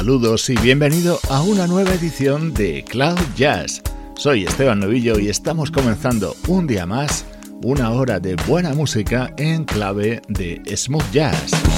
Saludos y bienvenido a una nueva edición de Cloud Jazz. Soy Esteban Novillo y estamos comenzando un día más una hora de buena música en clave de smooth jazz.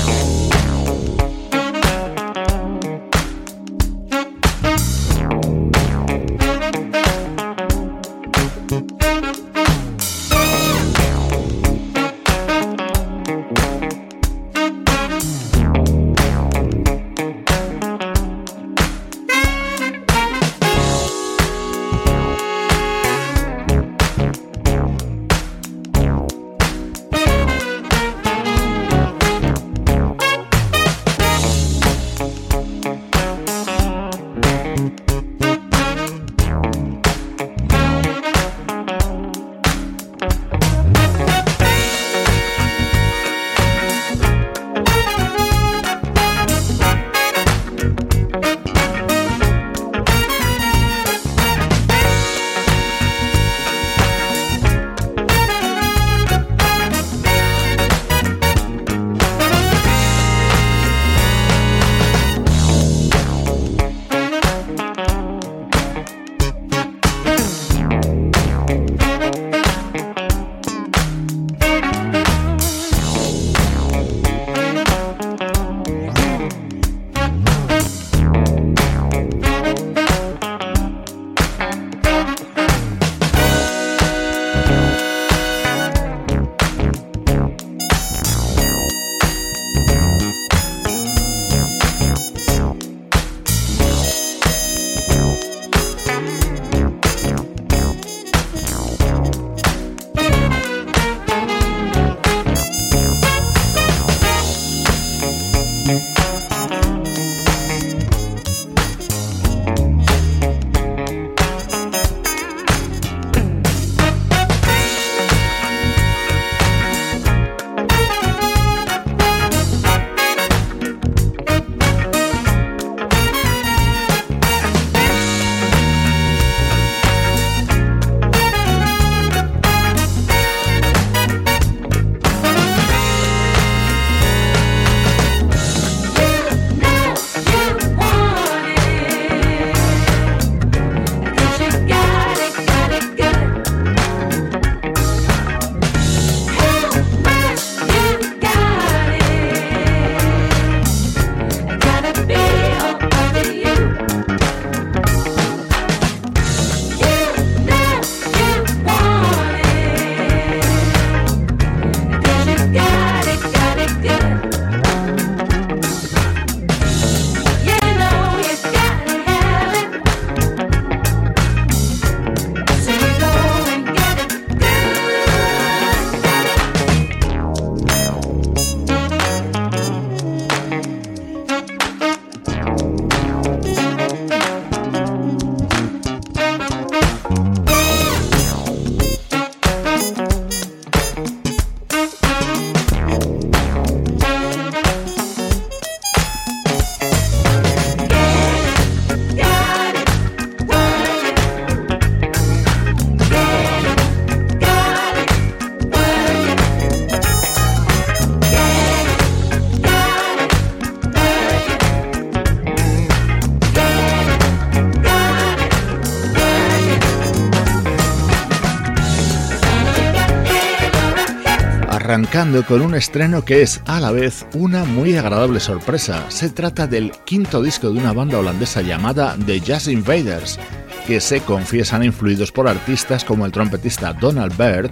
Con un estreno que es a la vez una muy agradable sorpresa. Se trata del quinto disco de una banda holandesa llamada The Jazz Invaders, que se confiesan influidos por artistas como el trompetista Donald Byrd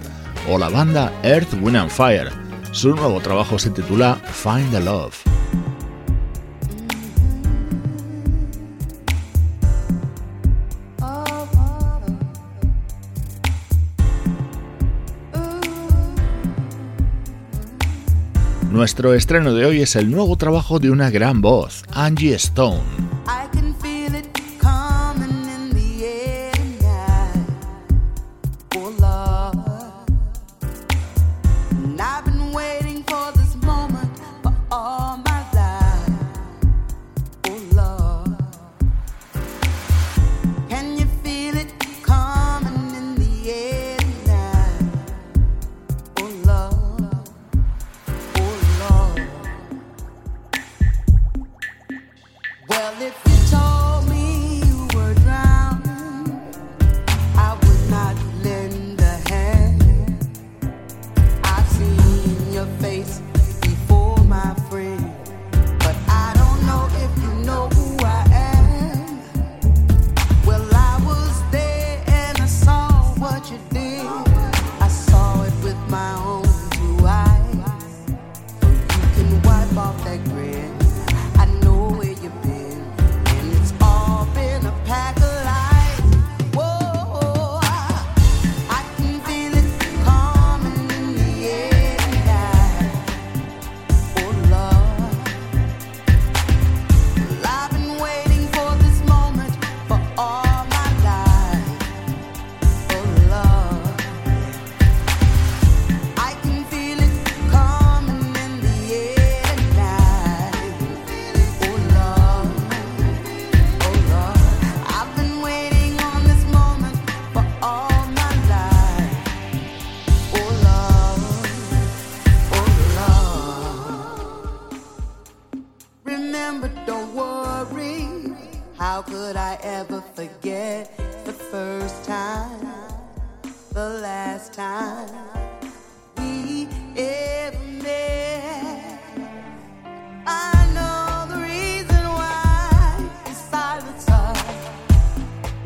o la banda Earth, Wind and Fire. Su nuevo trabajo se titula Find the Love. Nuestro estreno de hoy es el nuevo trabajo de una gran voz, Angie Stone.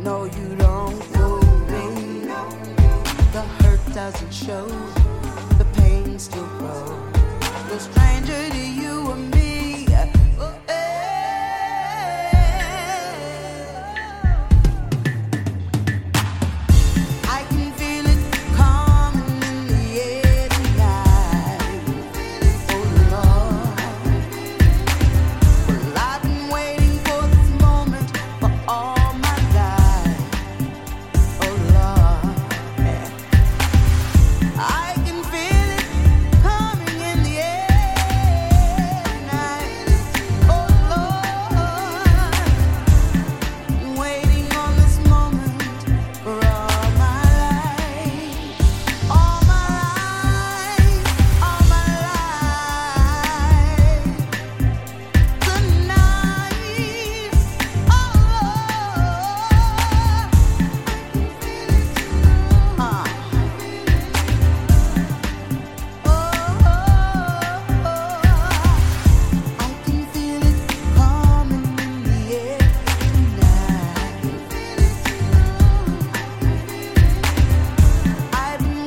No, you don't me. The hurt doesn't show, the pain still grows. The stranger to you.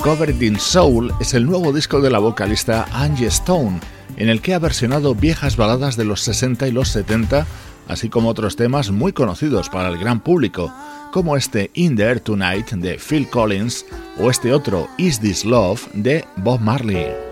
Covered in Soul es el nuevo disco de la vocalista Angie Stone, en el que ha versionado viejas baladas de los 60 y los 70, así como otros temas muy conocidos para el gran público, como este In the Air Tonight de Phil Collins o este otro Is This Love de Bob Marley.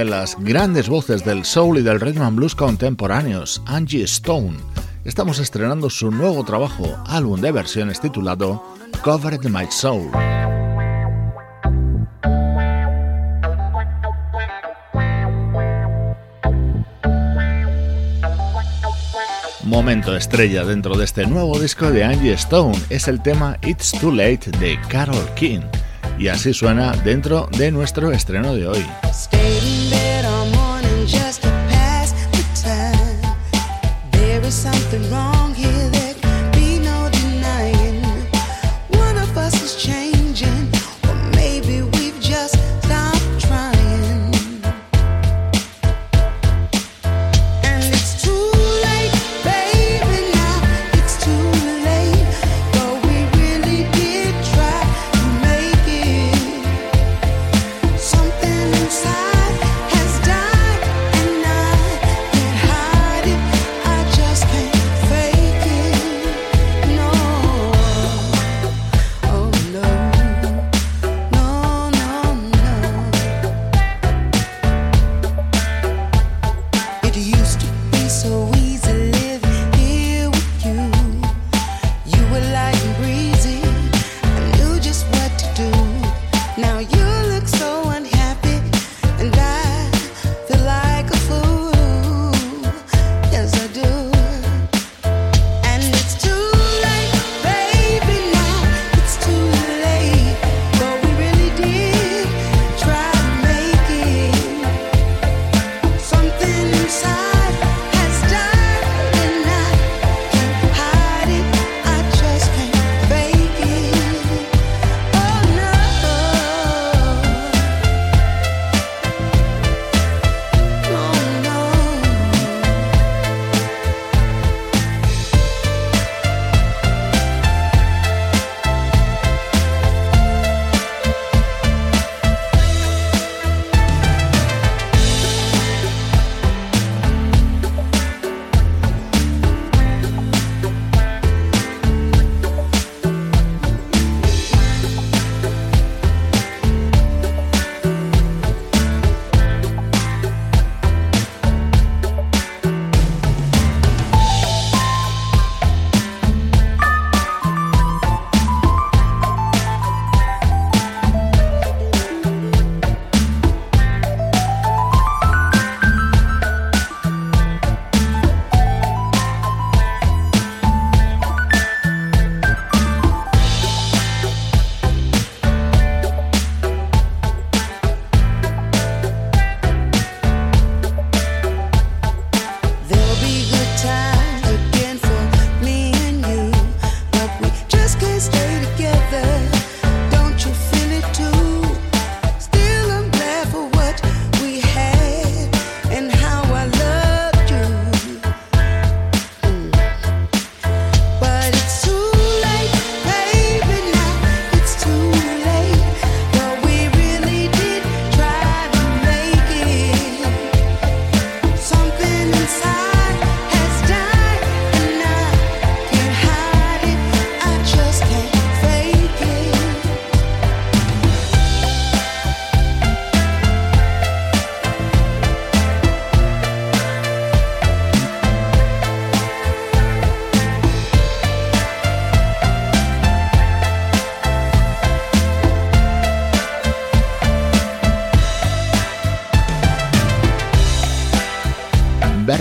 De las grandes voces del soul y del rhythm and blues contemporáneos, Angie Stone. Estamos estrenando su nuevo trabajo, álbum de versiones titulado Covered My Soul. Momento estrella dentro de este nuevo disco de Angie Stone es el tema It's Too Late de Carol King. Y así suena dentro de nuestro estreno de hoy. Something wrong.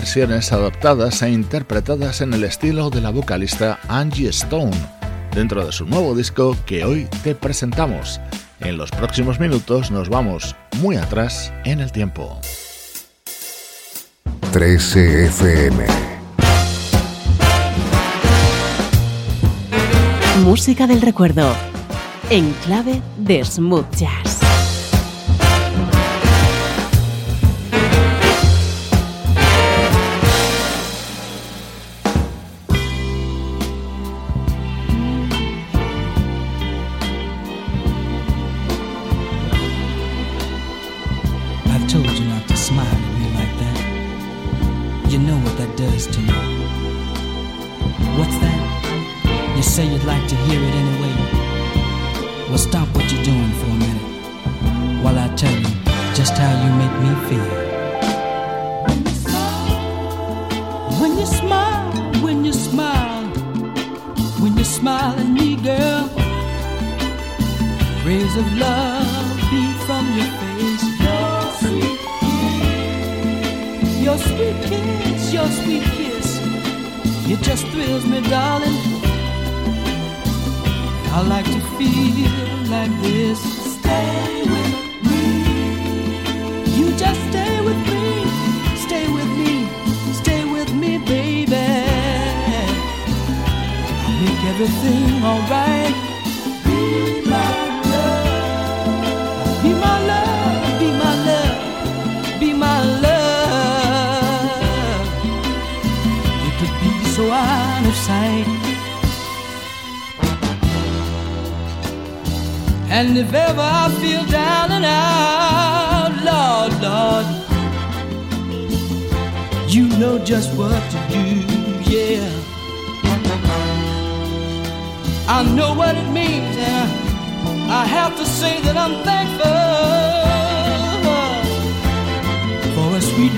versiones adaptadas e interpretadas en el estilo de la vocalista Angie Stone, dentro de su nuevo disco que hoy te presentamos. En los próximos minutos nos vamos muy atrás en el tiempo. 13 FM Música del recuerdo en clave de Smooth Jazz.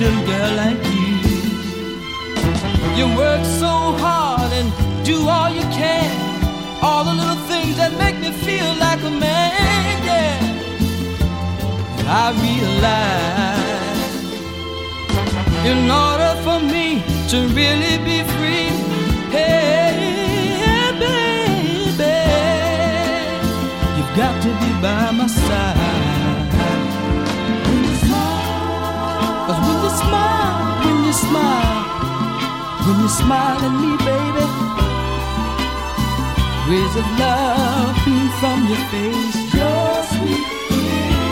Little girl like you. You work so hard and do all you can all the little things that make me feel like a man, yeah. I realize in order for me to really be free, hey, baby, you've got to be by my side. When you smile at me, baby rays of love beam from your face. Your sweet kiss,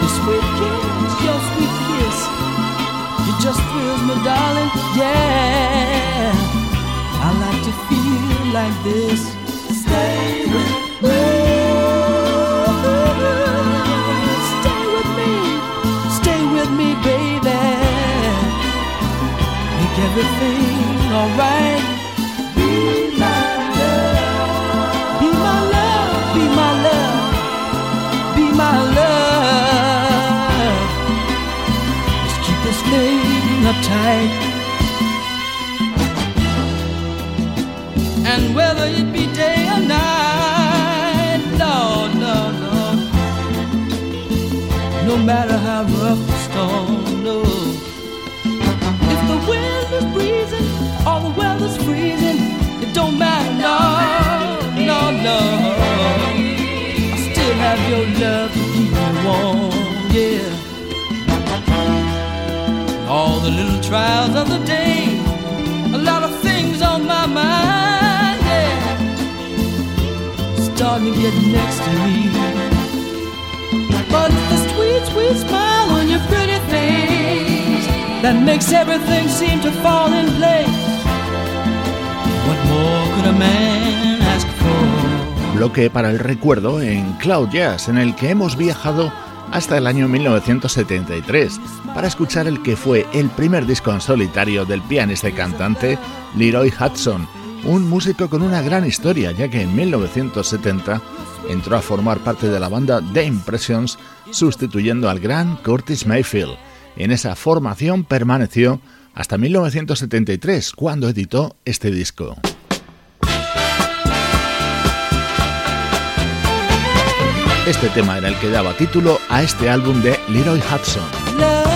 your sweet kiss, your sweet kiss. You just thrills me, darling. Yeah, I like to feel like this. Stay with me. Everything alright. Be my love. be my love, be my love. Just keep this thing uptight. And whether it be day or night, Lord, Lord, Lord. No matter how rough the storm, no. Or the weather's freezing, it don't matter, no, no, no I Still have your love to keep me warm, yeah. All the little trials of the day, a lot of things on my mind, yeah. Starting to get next to me. But the sweet, sweet smile on your pretty face that makes everything seem to fall in place. Bloque para el recuerdo en Cloud Jazz, en el que hemos viajado hasta el año 1973 para escuchar el que fue el primer disco en solitario del pianista y cantante Leroy Hudson, un músico con una gran historia, ya que en 1970 entró a formar parte de la banda The Impressions, sustituyendo al gran Curtis Mayfield. En esa formación permaneció hasta 1973, cuando editó este disco. Este tema era el que daba título a este álbum de Leroy Hudson.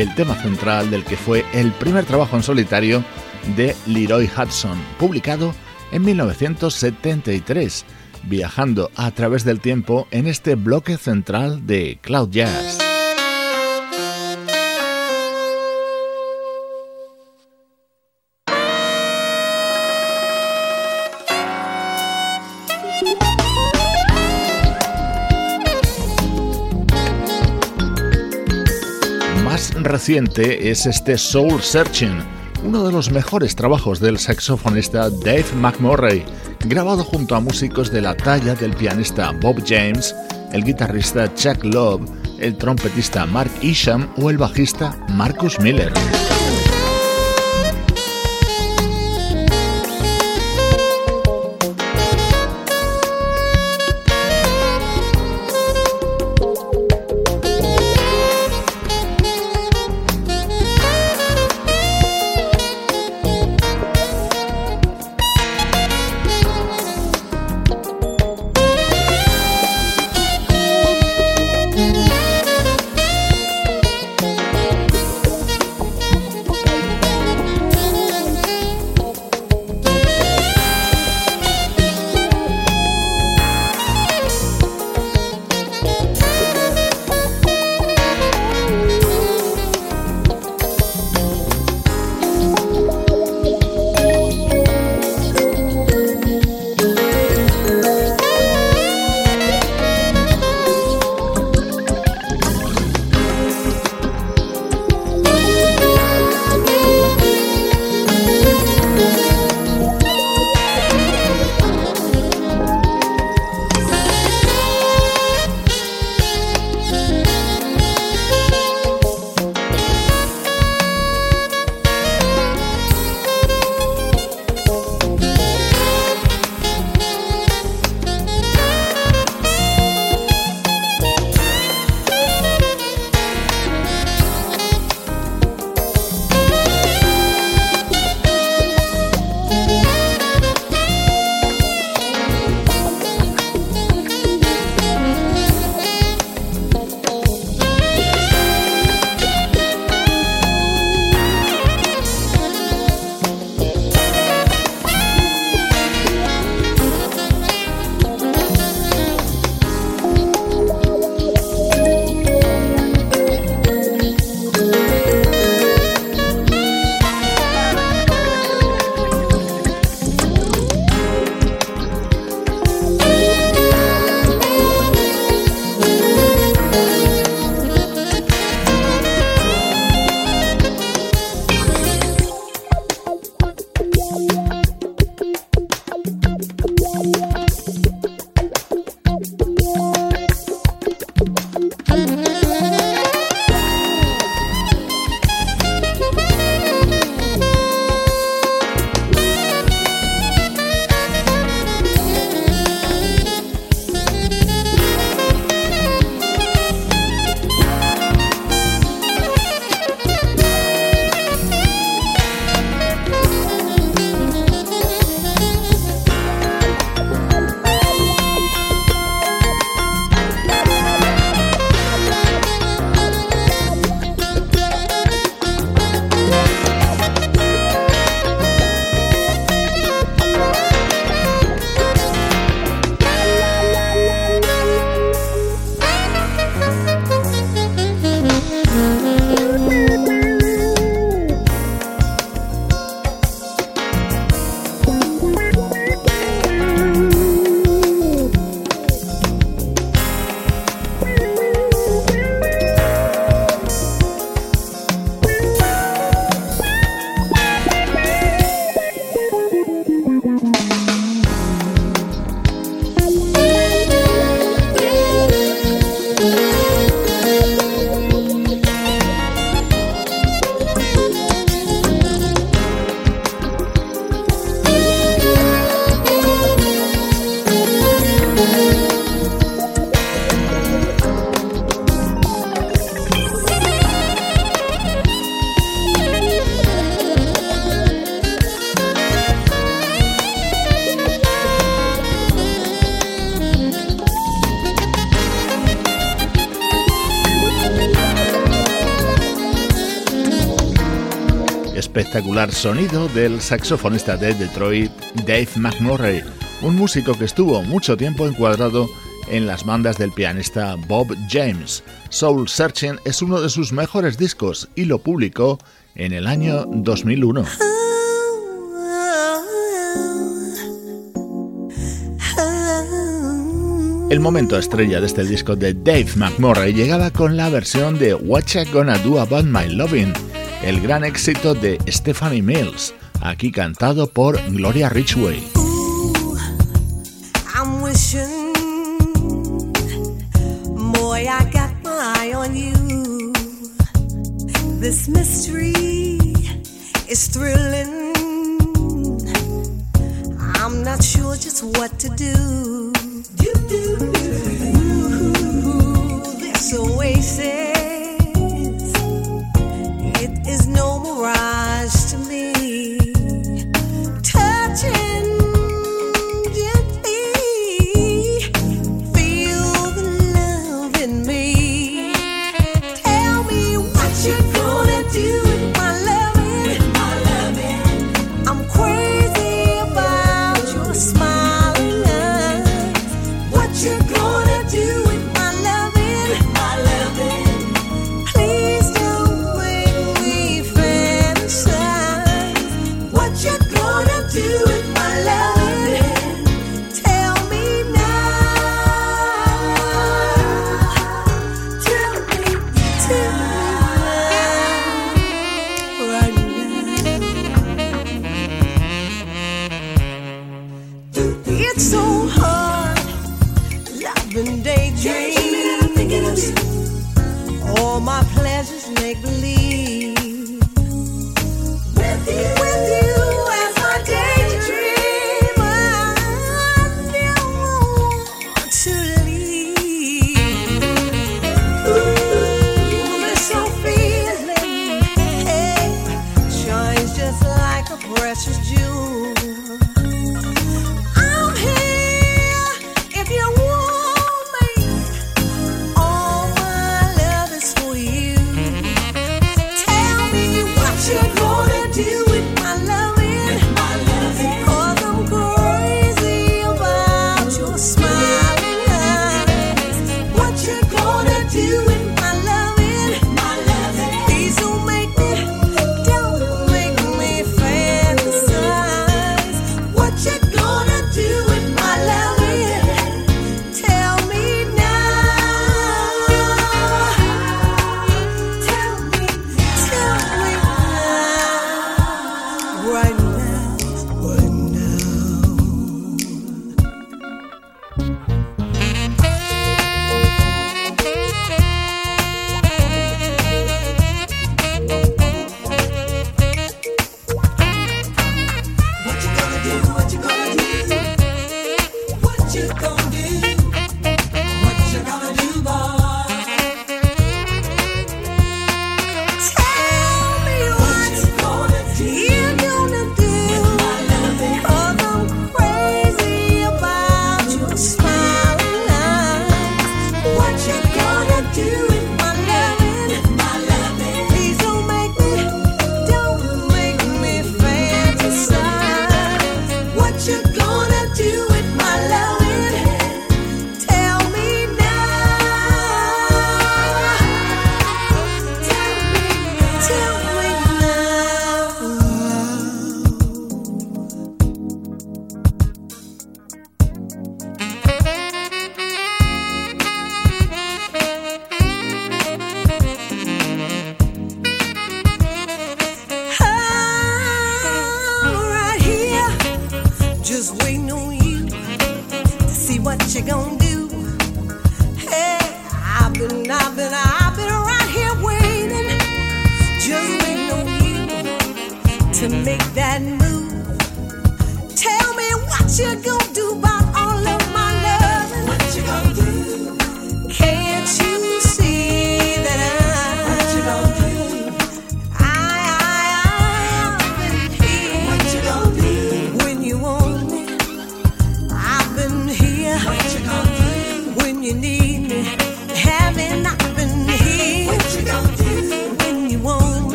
El tema central del que fue el primer trabajo en solitario de Leroy Hudson, publicado en 1973, viajando a través del tiempo en este bloque central de Cloud Jazz. Reciente es este Soul Searching, uno de los mejores trabajos del saxofonista Dave McMurray, grabado junto a músicos de la talla del pianista Bob James, el guitarrista Chuck Love, el trompetista Mark Isham o el bajista Marcus Miller. Sonido del saxofonista de Detroit, Dave McMurray, un músico que estuvo mucho tiempo encuadrado en las bandas del pianista Bob James. Soul Searching es uno de sus mejores discos y lo publicó en el año 2001. El momento estrella de este disco de Dave McMurray llegaba con la versión de What You Gonna Do About My Loving, el gran éxito de Stephanie Mills, aquí cantado por Gloria Richway. This mystery is thrilling. I'm not sure just what to do. This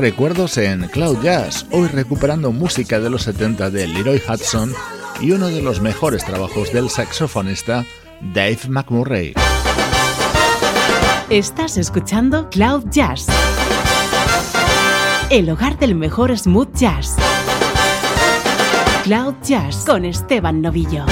recuerdos en Cloud Jazz, hoy recuperando música de los 70 de Leroy Hudson y uno de los mejores trabajos del saxofonista Dave McMurray. Estás escuchando Cloud Jazz, el hogar del mejor smooth jazz. Cloud Jazz con Esteban Novillo.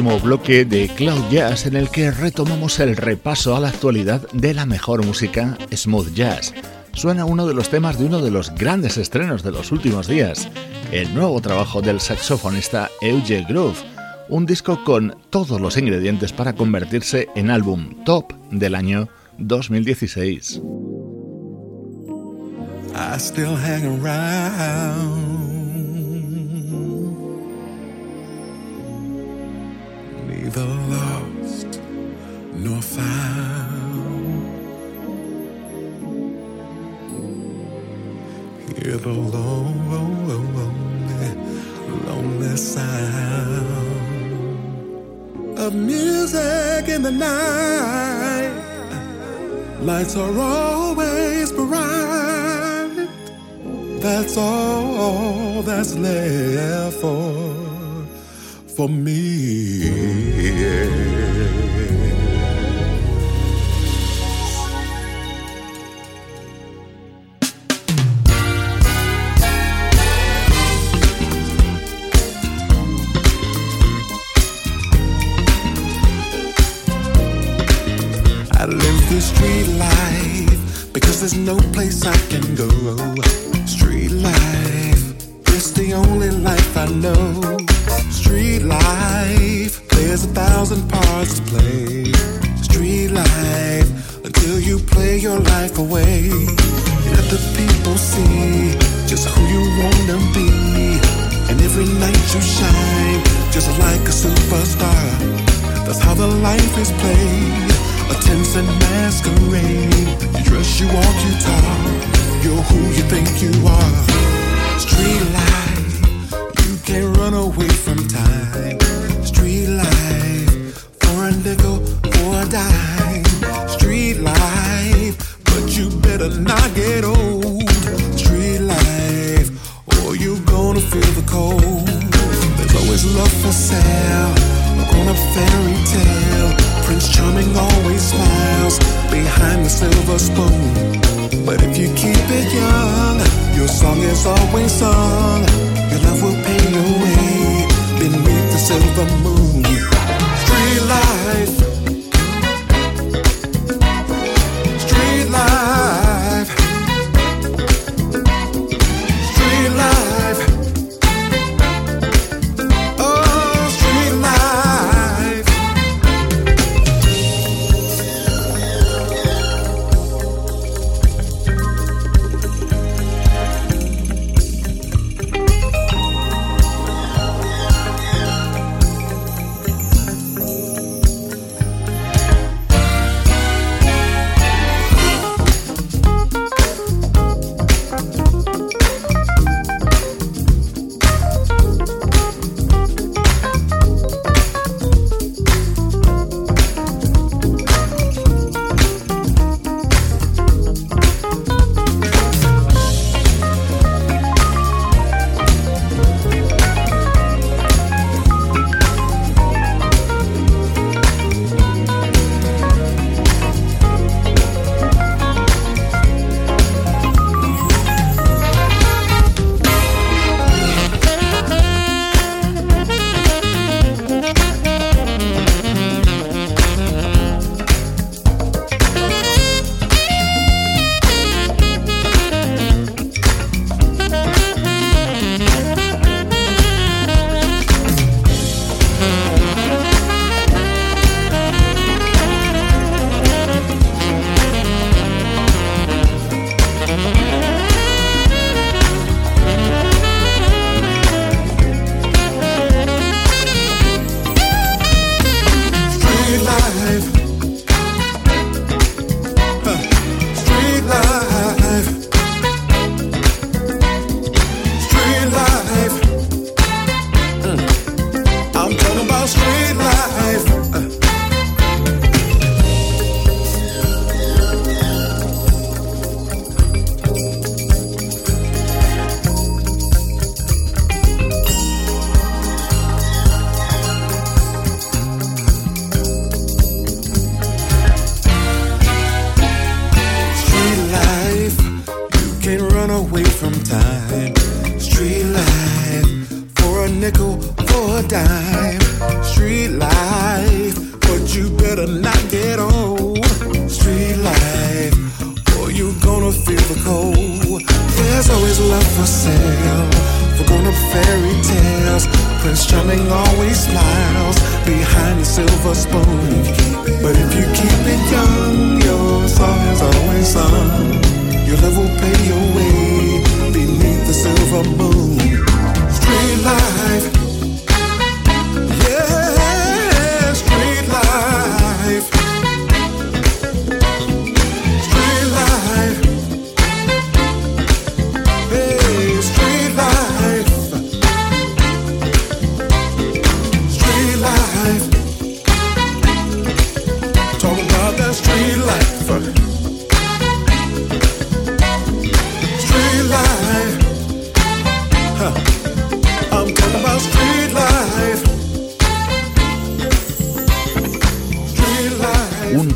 Último bloque de Cloud Jazz en el que retomamos el repaso a la actualidad de la mejor música smooth jazz. Suena uno de los temas de uno de los grandes estrenos de los últimos días, el nuevo trabajo del saxofonista Euge Groove, un disco con todos los ingredientes para convertirse en álbum top del año 2016. Neither lost nor found. Hear the lonely, lonely sound of music in the night. Lights are always bright. That's all that's left for for me. I live the street life because there's no place I can go. Street life, it's the only life I know. Street life, there's a thousand parts to play. Street life, until you play your life away. Let the people see just who you wanna be. And every night you shine, just like a superstar. That's how the life is played. A tense and masquerade. You dress, you walk, you talk. You're who you think you are. Street life, you can't run away from time. Street life,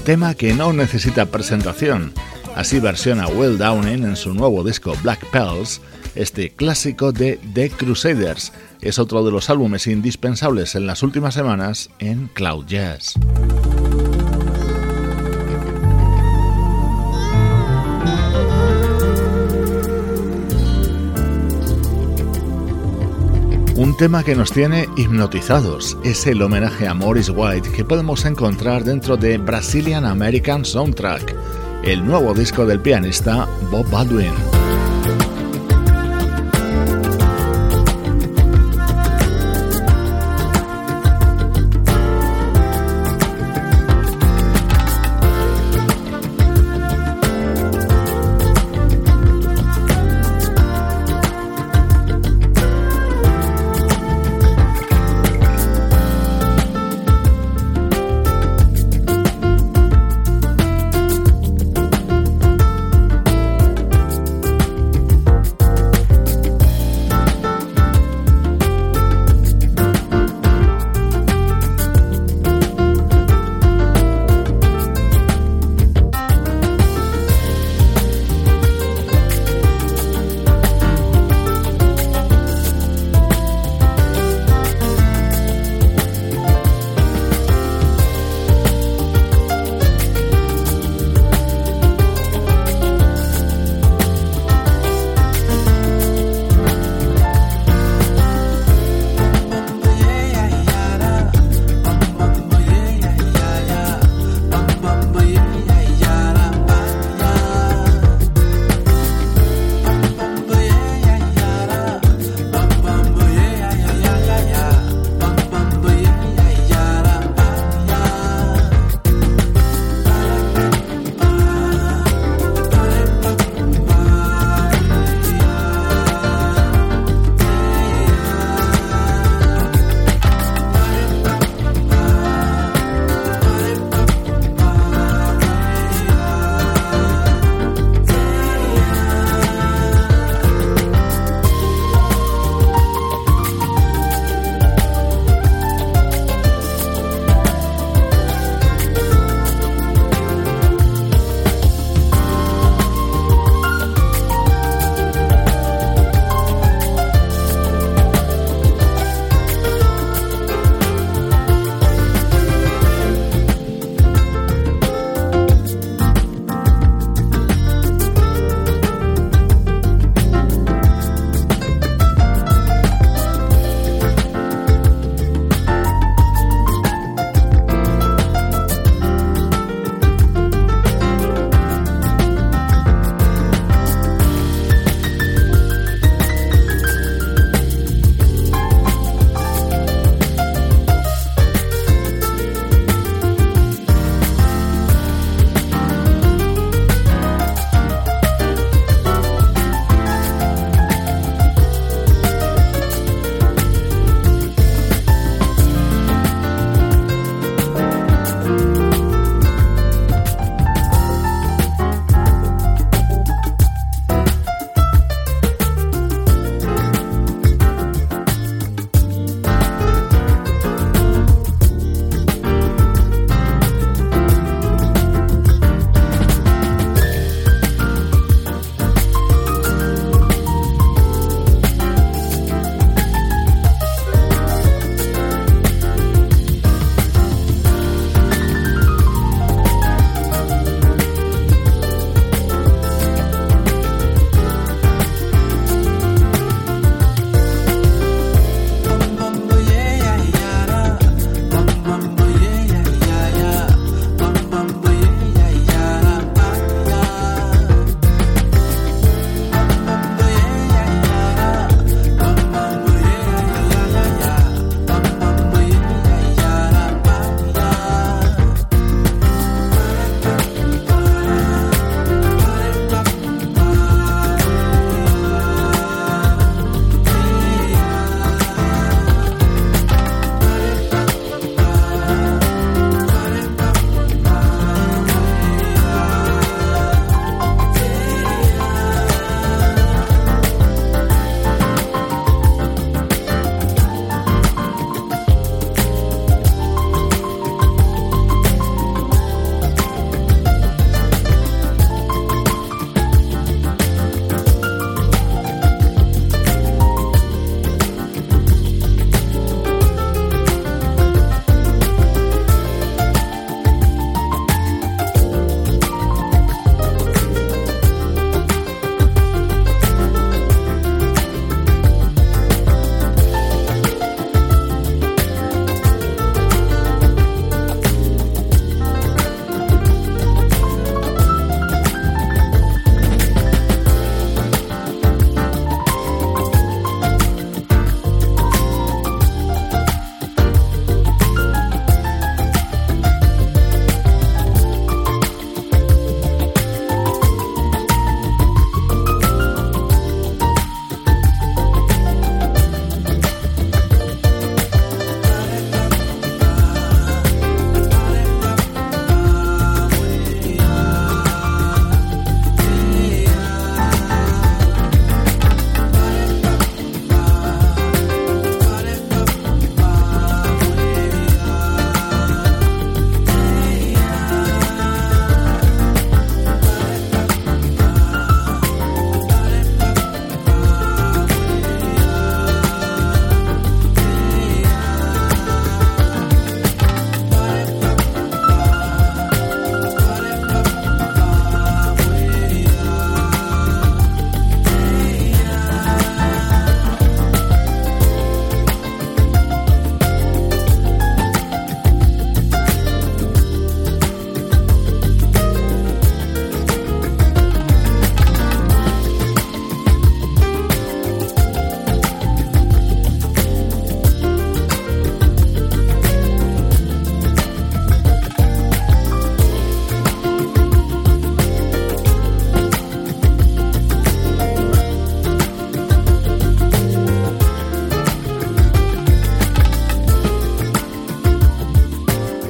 tema que no necesita presentación. Así versiona Will Downing en su nuevo disco Black Pearls, este clásico de The Crusaders. Es otro de los álbumes indispensables en las últimas semanas en Cloud Jazz. Un tema que nos tiene hipnotizados es el homenaje a Morris White que podemos encontrar dentro de Brazilian American Soundtrack, el nuevo disco del pianista Bob Baldwin.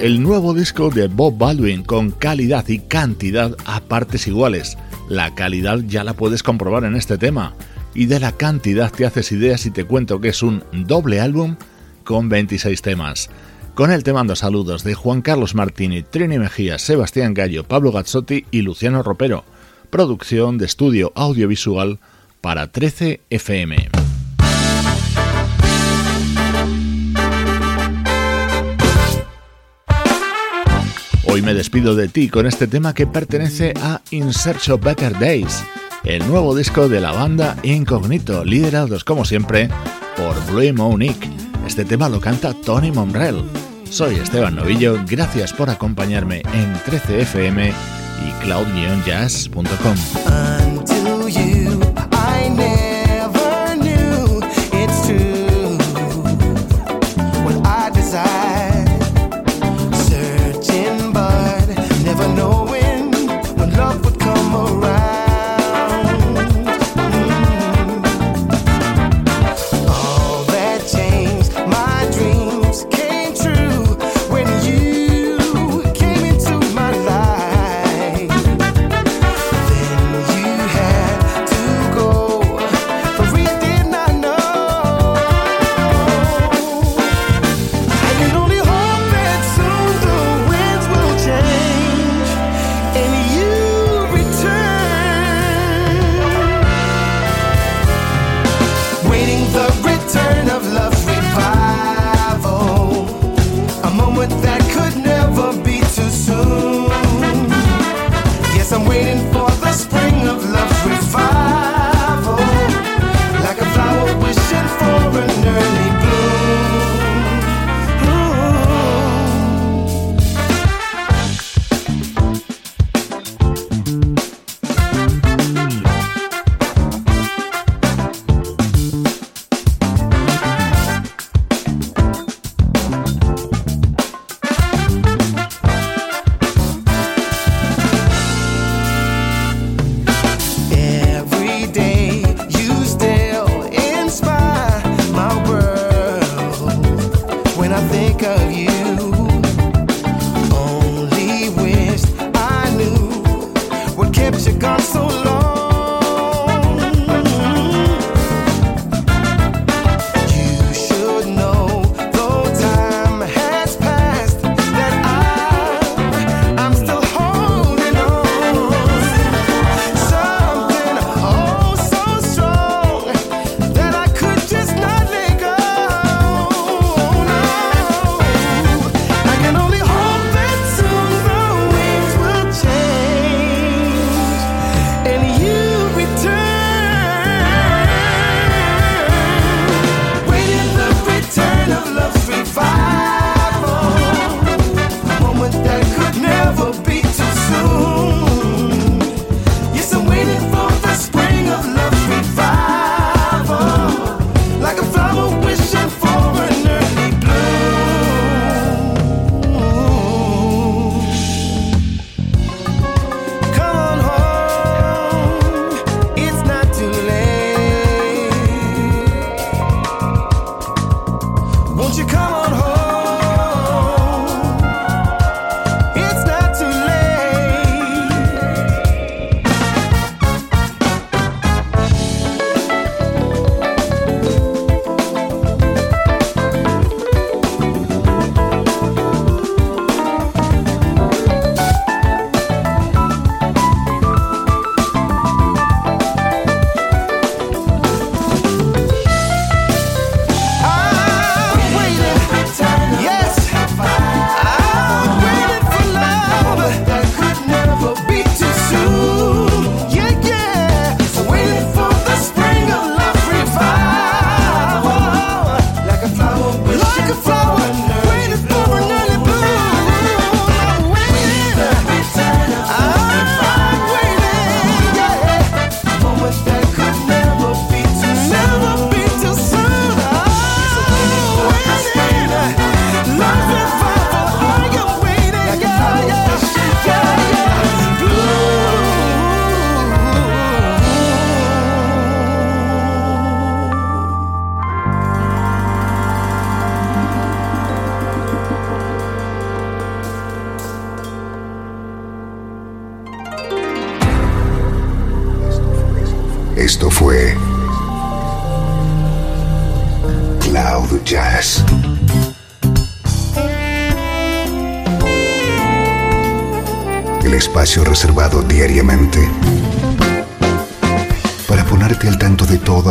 El nuevo disco de Bob Baldwin con calidad y cantidad a partes iguales. La calidad ya la puedes comprobar en este tema y de la cantidad te haces ideas y te cuento que es un doble álbum con 26 temas. Con él te mando saludos de Juan Carlos Martini, Trini Mejía, Sebastián Gallo, Pablo Gazzotti y Luciano Ropero. Producción de estudio audiovisual para 13 FM. Hoy me despido de ti con este tema que pertenece a In Search of Better Days, el nuevo disco de la banda Incognito, liderados como siempre por Blue Monique. Este tema lo canta Tony Monrell. Soy Esteban Novillo, gracias por acompañarme en 13fm y cloud-jazz.com.